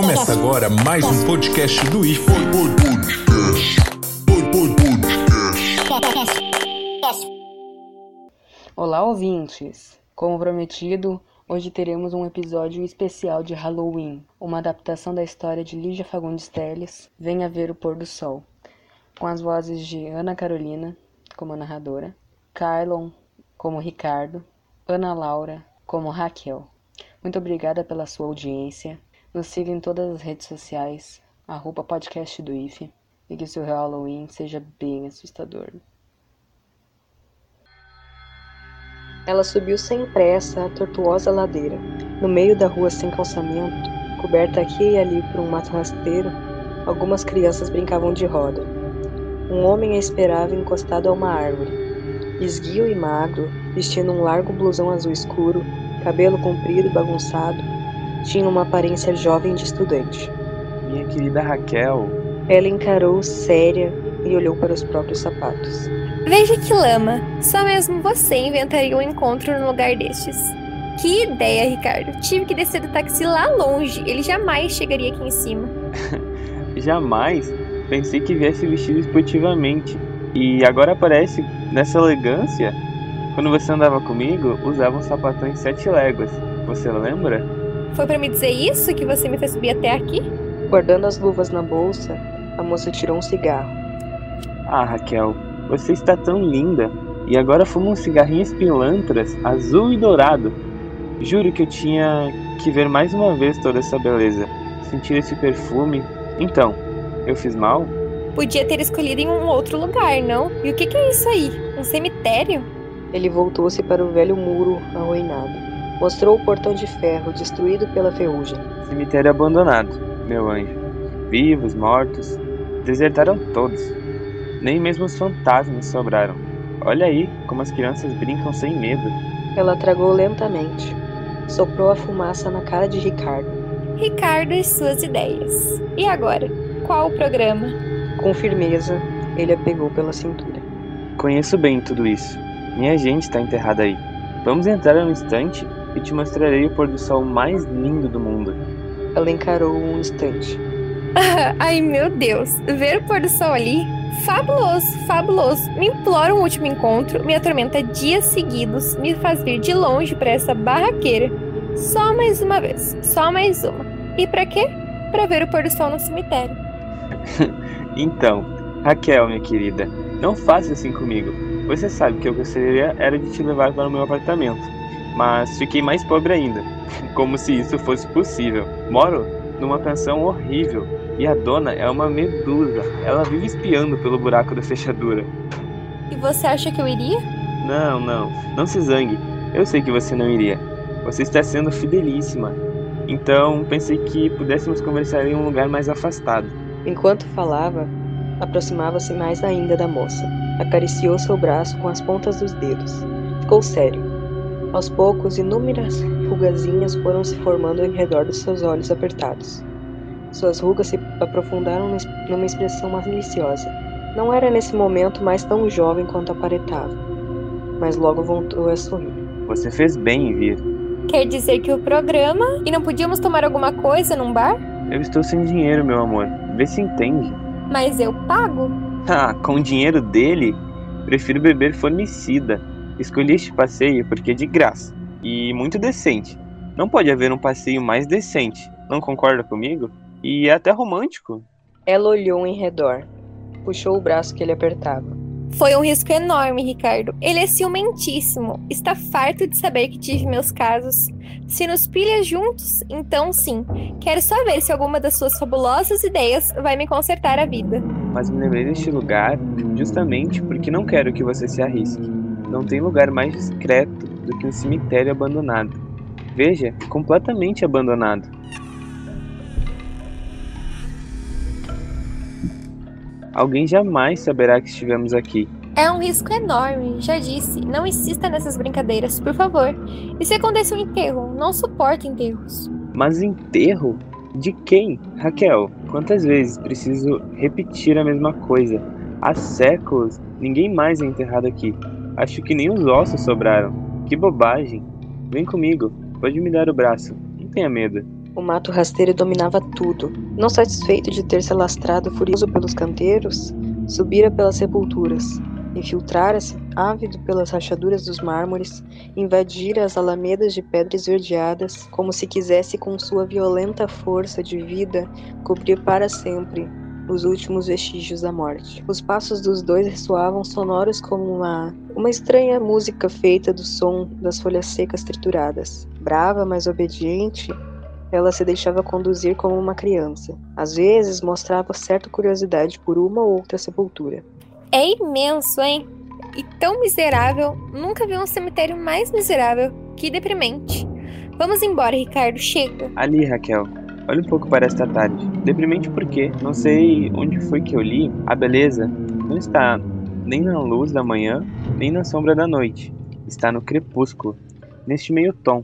Começa agora mais um podcast do IFE. Olá, ouvintes! Como prometido, hoje teremos um episódio especial de Halloween, uma adaptação da história de Lígia Fagundes Telles, Venha Ver o Pôr do Sol, com as vozes de Ana Carolina, como narradora, Kylon, como Ricardo, Ana Laura, como Raquel. Muito obrigada pela sua audiência. Nos siga em todas as redes sociais, arroba podcast do IFE, e que seu Halloween seja bem assustador. Ela subiu sem pressa a tortuosa ladeira. No meio da rua sem calçamento, coberta aqui e ali por um mato rasteiro, algumas crianças brincavam de roda. Um homem a esperava encostado a uma árvore. Esguio e magro, vestindo um largo blusão azul escuro, cabelo comprido e bagunçado, tinha uma aparência jovem de estudante. Minha querida Raquel. Ela encarou séria e olhou para os próprios sapatos. Veja que lama! Só mesmo você inventaria um encontro num lugar destes. Que ideia, Ricardo! Tive que descer do táxi lá longe. Ele jamais chegaria aqui em cima. jamais? Pensei que viesse vestido esportivamente. E agora aparece nessa elegância? Quando você andava comigo, usava um sapatão em sete léguas. Você lembra? Foi para me dizer isso que você me fez subir até aqui? Guardando as luvas na bolsa, a moça tirou um cigarro. Ah, Raquel, você está tão linda. E agora fuma um cigarrinho espilantras, azul e dourado. Juro que eu tinha que ver mais uma vez toda essa beleza. Sentir esse perfume. Então, eu fiz mal? Podia ter escolhido em um outro lugar, não? E o que, que é isso aí? Um cemitério? Ele voltou-se para o velho muro arruinado. Mostrou o portão de ferro destruído pela ferrugem. Cemitério abandonado, meu anjo. Vivos, mortos, desertaram todos. Nem mesmo os fantasmas sobraram. Olha aí como as crianças brincam sem medo. Ela tragou lentamente. Soprou a fumaça na cara de Ricardo. Ricardo e suas ideias. E agora? Qual o programa? Com firmeza, ele a pegou pela cintura. Conheço bem tudo isso. Minha gente está enterrada aí. Vamos entrar um instante e te mostrarei o pôr do sol mais lindo do mundo. Ela encarou um instante. Ai meu Deus, ver o pôr do sol ali? Fabuloso, fabuloso. Me implora um último encontro, me atormenta dias seguidos, me faz vir de longe para essa barraqueira. Só mais uma vez, só mais uma. E para quê? Para ver o pôr do sol no cemitério. então, Raquel, minha querida, não faça assim comigo. Você sabe que eu gostaria era de te levar para o meu apartamento, mas fiquei mais pobre ainda, como se isso fosse possível. Moro numa pensão horrível e a dona é uma medusa. Ela vive espiando pelo buraco da fechadura. E você acha que eu iria? Não, não, não se zangue. Eu sei que você não iria. Você está sendo fidelíssima. Então pensei que pudéssemos conversar em um lugar mais afastado. Enquanto falava, aproximava-se mais ainda da moça. Acariciou seu braço com as pontas dos dedos. Ficou sério. Aos poucos, inúmeras rugazinhas foram se formando em redor dos seus olhos apertados. Suas rugas se aprofundaram numa expressão maliciosa. Não era nesse momento mais tão jovem quanto aparentava, mas logo voltou a sorrir. Você fez bem em vir. Quer dizer que o programa e não podíamos tomar alguma coisa num bar? Eu estou sem dinheiro, meu amor. Vê se entende. Mas eu pago? Ah, com o dinheiro dele, prefiro beber formicida. Escolhi este passeio porque é de graça e muito decente. Não pode haver um passeio mais decente. Não concorda comigo? E é até romântico. Ela olhou em redor, puxou o braço que ele apertava. Foi um risco enorme, Ricardo. Ele é ciumentíssimo. Está farto de saber que tive meus casos. Se nos pilha juntos, então sim. Quero só ver se alguma das suas fabulosas ideias vai me consertar a vida. Mas me lembrei deste lugar justamente porque não quero que você se arrisque. Não tem lugar mais discreto do que um cemitério abandonado. Veja, completamente abandonado. Alguém jamais saberá que estivemos aqui. É um risco enorme, já disse. Não insista nessas brincadeiras, por favor. E se acontecer um enterro? Não suporto enterros. Mas enterro? De quem? Raquel, quantas vezes preciso repetir a mesma coisa? Há séculos, ninguém mais é enterrado aqui. Acho que nem os ossos sobraram. Que bobagem. Vem comigo, pode me dar o braço. Não tenha medo. O mato rasteiro dominava tudo. Não satisfeito de ter se alastrado furioso pelos canteiros, subira pelas sepulturas, infiltrara-se, ávido pelas rachaduras dos mármores, invadira as alamedas de pedras esverdeadas, como se quisesse com sua violenta força de vida cobrir para sempre os últimos vestígios da morte. Os passos dos dois ressoavam sonoros como uma, uma estranha música feita do som das folhas secas trituradas. Brava, mas obediente, ela se deixava conduzir como uma criança. Às vezes mostrava certa curiosidade por uma ou outra sepultura. É imenso, hein? E tão miserável. Nunca vi um cemitério mais miserável. Que deprimente. Vamos embora, Ricardo. Chega. Ali, Raquel. Olha um pouco para esta tarde. Deprimente porque não sei onde foi que eu li. A beleza não está nem na luz da manhã, nem na sombra da noite. Está no crepúsculo, neste meio tom,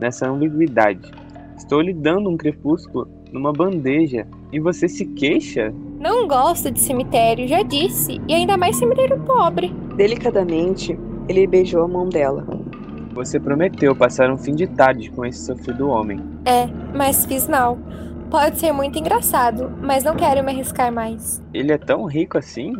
nessa ambiguidade. Estou lhe dando um crepúsculo numa bandeja e você se queixa? Não gosto de cemitério, já disse, e ainda mais cemitério pobre. Delicadamente, ele beijou a mão dela. Você prometeu passar um fim de tarde com esse sofrido homem. É, mas fiz não. Pode ser muito engraçado, mas não quero me arriscar mais. Ele é tão rico assim?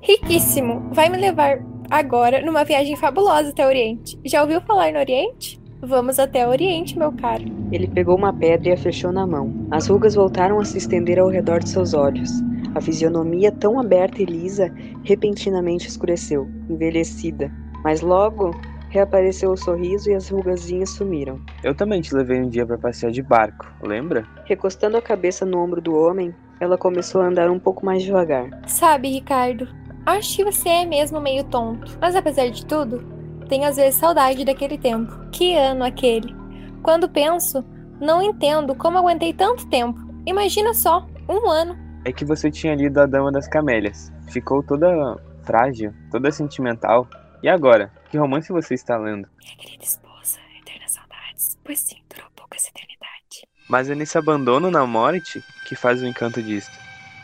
Riquíssimo. Vai me levar agora numa viagem fabulosa até o Oriente. Já ouviu falar no Oriente? Vamos até o Oriente, meu caro. Ele pegou uma pedra e a fechou na mão. As rugas voltaram a se estender ao redor de seus olhos. A fisionomia, tão aberta e lisa, repentinamente escureceu, envelhecida. Mas logo reapareceu o sorriso e as rugazinhas sumiram. Eu também te levei um dia para passear de barco, lembra? Recostando a cabeça no ombro do homem, ela começou a andar um pouco mais devagar. Sabe, Ricardo, acho que você é mesmo meio tonto. Mas apesar de tudo, tenho às vezes saudade daquele tempo. Que ano aquele? Quando penso, não entendo como aguentei tanto tempo. Imagina só, um ano. É que você tinha lido A Dama das Camélias. Ficou toda frágil, toda sentimental. E agora? Que romance você está lendo? Minha querida esposa, eternas saudades. Pois sim, durou pouco essa eternidade. Mas é nesse abandono na morte que faz o encanto disto.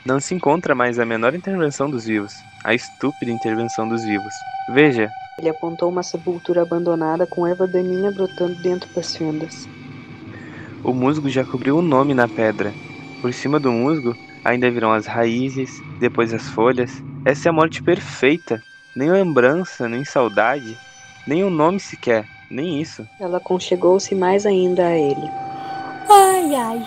Não se encontra mais a menor intervenção dos vivos, a estúpida intervenção dos vivos. Veja, ele apontou uma sepultura abandonada com erva daninha brotando dentro das fendas. O musgo já cobriu o nome na pedra. Por cima do musgo ainda virão as raízes, depois as folhas. Essa é a morte perfeita. Nem lembrança, nem saudade, nem o um nome sequer, nem isso. Ela conchegou-se mais ainda a ele. Ai, ai.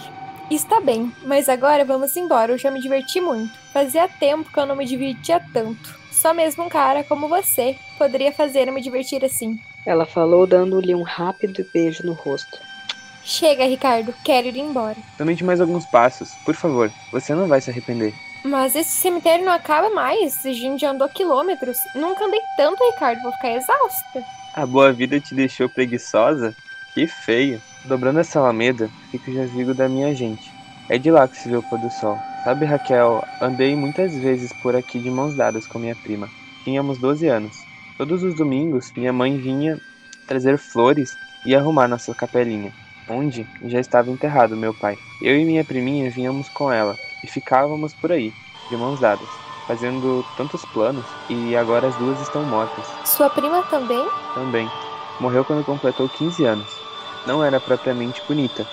Está bem, mas agora vamos embora. Eu já me diverti muito. Fazia tempo que eu não me divertia tanto. Só mesmo um cara como você poderia fazer eu me divertir assim. Ela falou, dando-lhe um rápido beijo no rosto. Chega, Ricardo, quero ir embora. Somente mais alguns passos, por favor. Você não vai se arrepender. Mas esse cemitério não acaba mais. A gente andou quilômetros. Nunca andei tanto, Ricardo. Vou ficar exausta. A boa vida te deixou preguiçosa? Que feio. Dobrando essa alameda, fica o jazigo da minha gente. É de lá que se vê o pôr do sol. Sabe, Raquel, andei muitas vezes por aqui de mãos dadas com minha prima. Tínhamos 12 anos. Todos os domingos, minha mãe vinha trazer flores e arrumar nossa capelinha, onde já estava enterrado meu pai. Eu e minha priminha vinhamos com ela e ficávamos por aí, de mãos dadas, fazendo tantos planos e agora as duas estão mortas. Sua prima também? Também. Morreu quando completou 15 anos. Não era propriamente bonita,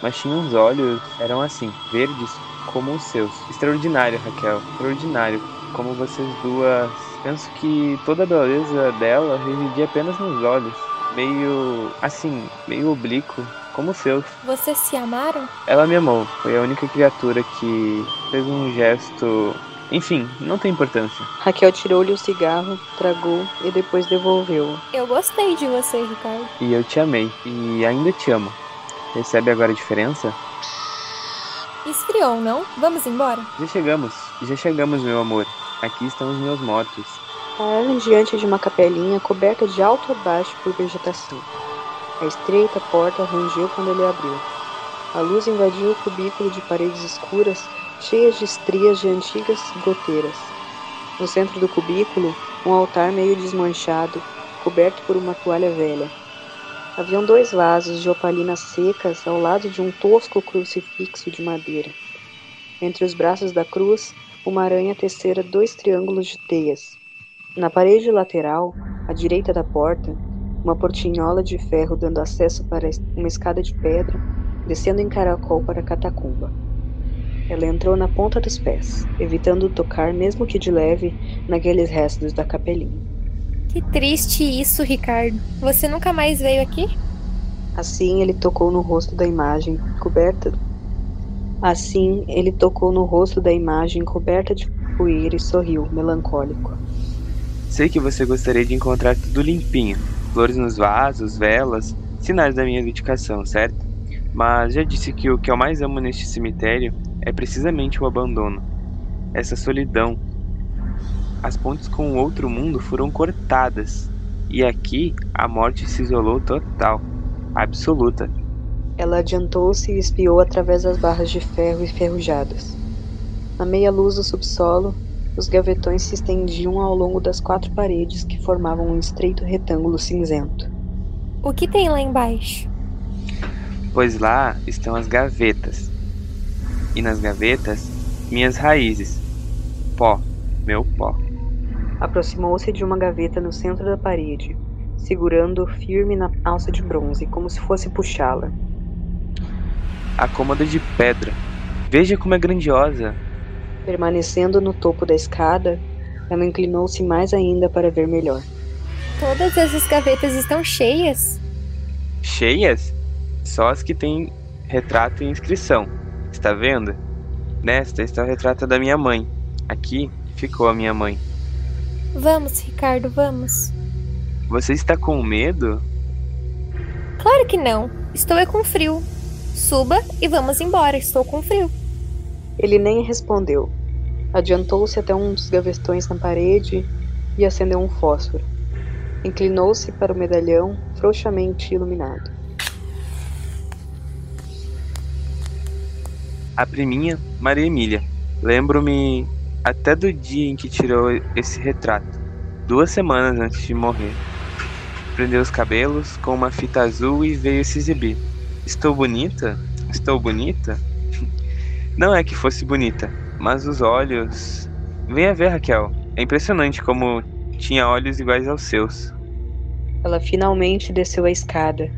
mas tinha uns olhos, eram assim, verdes como os seus. Extraordinário, Raquel, extraordinário. Como vocês duas. Penso que toda a beleza dela residia apenas nos olhos. Meio. assim, meio oblíquo, como os seus. Vocês se amaram? Ela me amou. Foi a única criatura que fez um gesto. Enfim, não tem importância. Raquel tirou-lhe o cigarro, tragou e depois devolveu. Eu gostei de você, Ricardo. E eu te amei. E ainda te amo. Percebe agora a diferença? Esfriou, não? Vamos embora? Já chegamos, já chegamos, meu amor. Aqui estão os meus mortos. Pararam diante de uma capelinha coberta de alto a baixo por vegetação. A estreita porta rangeu quando ele abriu. A luz invadiu o cubículo de paredes escuras, cheias de estrias de antigas goteiras. No centro do cubículo, um altar meio desmanchado, coberto por uma toalha velha. Haviam dois vasos de opalinas secas ao lado de um tosco crucifixo de madeira. Entre os braços da cruz, uma aranha tecera dois triângulos de teias. Na parede lateral, à direita da porta, uma portinhola de ferro dando acesso para uma escada de pedra descendo em caracol para a catacumba. Ela entrou na ponta dos pés, evitando tocar, mesmo que de leve, naqueles restos da capelinha. Que triste isso, Ricardo. Você nunca mais veio aqui? Assim ele tocou no rosto da imagem, coberta. Assim ele tocou no rosto da imagem coberta de poeira e sorriu, melancólico. Sei que você gostaria de encontrar tudo limpinho, flores nos vasos, velas, sinais da minha dedicação, certo? Mas já disse que o que eu mais amo neste cemitério é precisamente o abandono, essa solidão. As pontes com o outro mundo foram cortadas, e aqui a morte se isolou total, absoluta. Ela adiantou-se e espiou através das barras de ferro enferrujadas. Na meia luz do subsolo, os gavetões se estendiam ao longo das quatro paredes que formavam um estreito retângulo cinzento. O que tem lá embaixo? Pois lá estão as gavetas. E nas gavetas, minhas raízes. Pó, meu pó. Aproximou-se de uma gaveta no centro da parede, segurando firme na alça de bronze, como se fosse puxá-la. A cômoda de pedra. Veja como é grandiosa. Permanecendo no topo da escada, ela inclinou-se mais ainda para ver melhor. Todas essas gavetas estão cheias? Cheias? Só as que têm retrato e inscrição. Está vendo? Nesta está o retrato da minha mãe. Aqui ficou a minha mãe. Vamos, Ricardo, vamos. Você está com medo? Claro que não. Estou é com frio. Suba e vamos embora. Estou com frio. Ele nem respondeu. Adiantou-se até um dos gavetões na parede e acendeu um fósforo. Inclinou-se para o medalhão frouxamente iluminado. A priminha, Maria Emília. Lembro-me até do dia em que tirou esse retrato, duas semanas antes de morrer. Prendeu os cabelos com uma fita azul e veio se exibir. Estou bonita? Estou bonita? Não é que fosse bonita, mas os olhos. Venha ver, Raquel. É impressionante como tinha olhos iguais aos seus. Ela finalmente desceu a escada,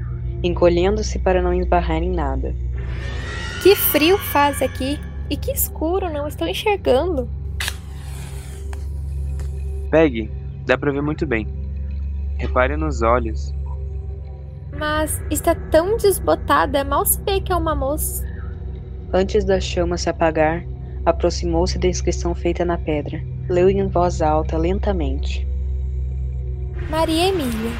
encolhendo-se para não esbarrar em nada. Que frio faz aqui! E que escuro, não estou enxergando. Pegue, dá pra ver muito bem. Repare nos olhos. Mas está tão desbotada, mal se vê que é uma moça. Antes da chama se apagar, aproximou-se da inscrição feita na pedra. Leu em voz alta, lentamente. Maria Emília,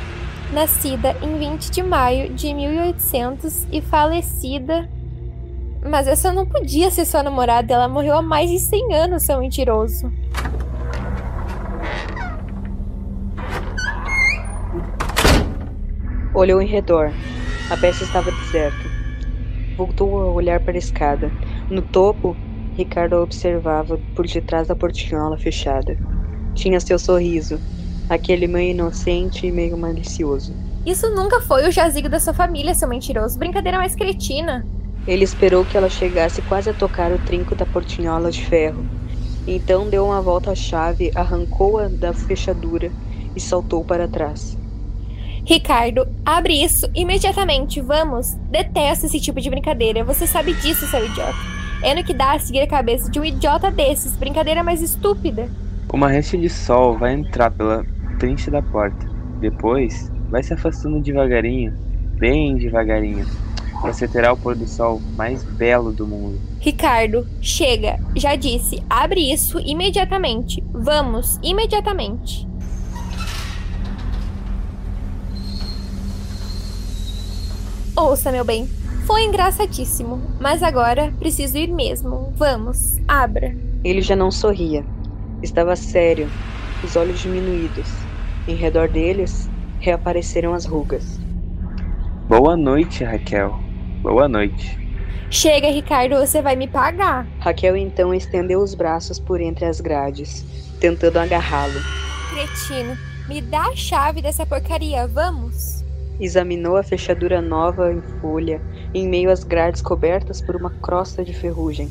nascida em 20 de maio de 1800 e falecida. Mas essa não podia ser sua namorada, ela morreu há mais de 100 anos, seu mentiroso. Olhou em redor. A peça estava deserta. Voltou a olhar para a escada. No topo, Ricardo a observava por detrás da portinhola fechada. Tinha seu sorriso, aquele meio inocente e meio malicioso. Isso nunca foi o jazigo da sua família, seu mentiroso. Brincadeira mais cretina. Ele esperou que ela chegasse quase a tocar o trinco da portinhola de ferro. Então deu uma volta à chave, arrancou-a da fechadura e saltou para trás. Ricardo, abre isso imediatamente, vamos! Detesto esse tipo de brincadeira, você sabe disso, seu idiota. É no que dá a seguir a cabeça de um idiota desses, brincadeira mais estúpida. Uma resta de sol vai entrar pela frente da porta. Depois, vai se afastando devagarinho, bem devagarinho. Você terá o pôr do sol mais belo do mundo. Ricardo, chega, já disse, abre isso imediatamente. Vamos, imediatamente. Ouça, meu bem, foi engraçadíssimo, mas agora preciso ir mesmo. Vamos, abra. Ele já não sorria. Estava sério, os olhos diminuídos. Em redor deles, reapareceram as rugas. Boa noite, Raquel. Boa noite. Chega, Ricardo, você vai me pagar. Raquel então estendeu os braços por entre as grades, tentando agarrá-lo. Cretino, me dá a chave dessa porcaria, vamos? Examinou a fechadura nova em folha, em meio às grades cobertas por uma crosta de ferrugem.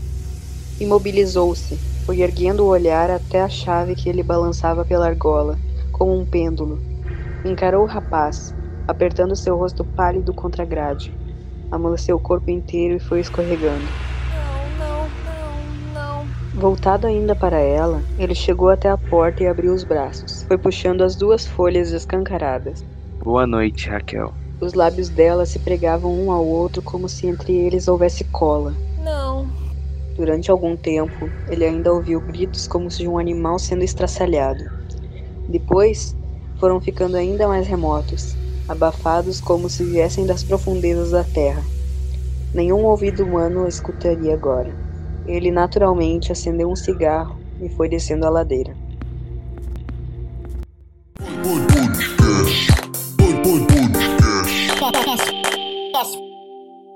Imobilizou-se, foi erguendo o olhar até a chave que ele balançava pela argola, como um pêndulo. Encarou o rapaz, apertando seu rosto pálido contra a grade. amoleceu o corpo inteiro e foi escorregando. Voltado ainda para ela, ele chegou até a porta e abriu os braços. Foi puxando as duas folhas escancaradas. Boa noite, Raquel. Os lábios dela se pregavam um ao outro como se entre eles houvesse cola. Não. Durante algum tempo, ele ainda ouviu gritos como se de um animal sendo estraçalhado. Depois, foram ficando ainda mais remotos, abafados como se viessem das profundezas da terra. Nenhum ouvido humano escutaria agora. Ele naturalmente acendeu um cigarro e foi descendo a ladeira.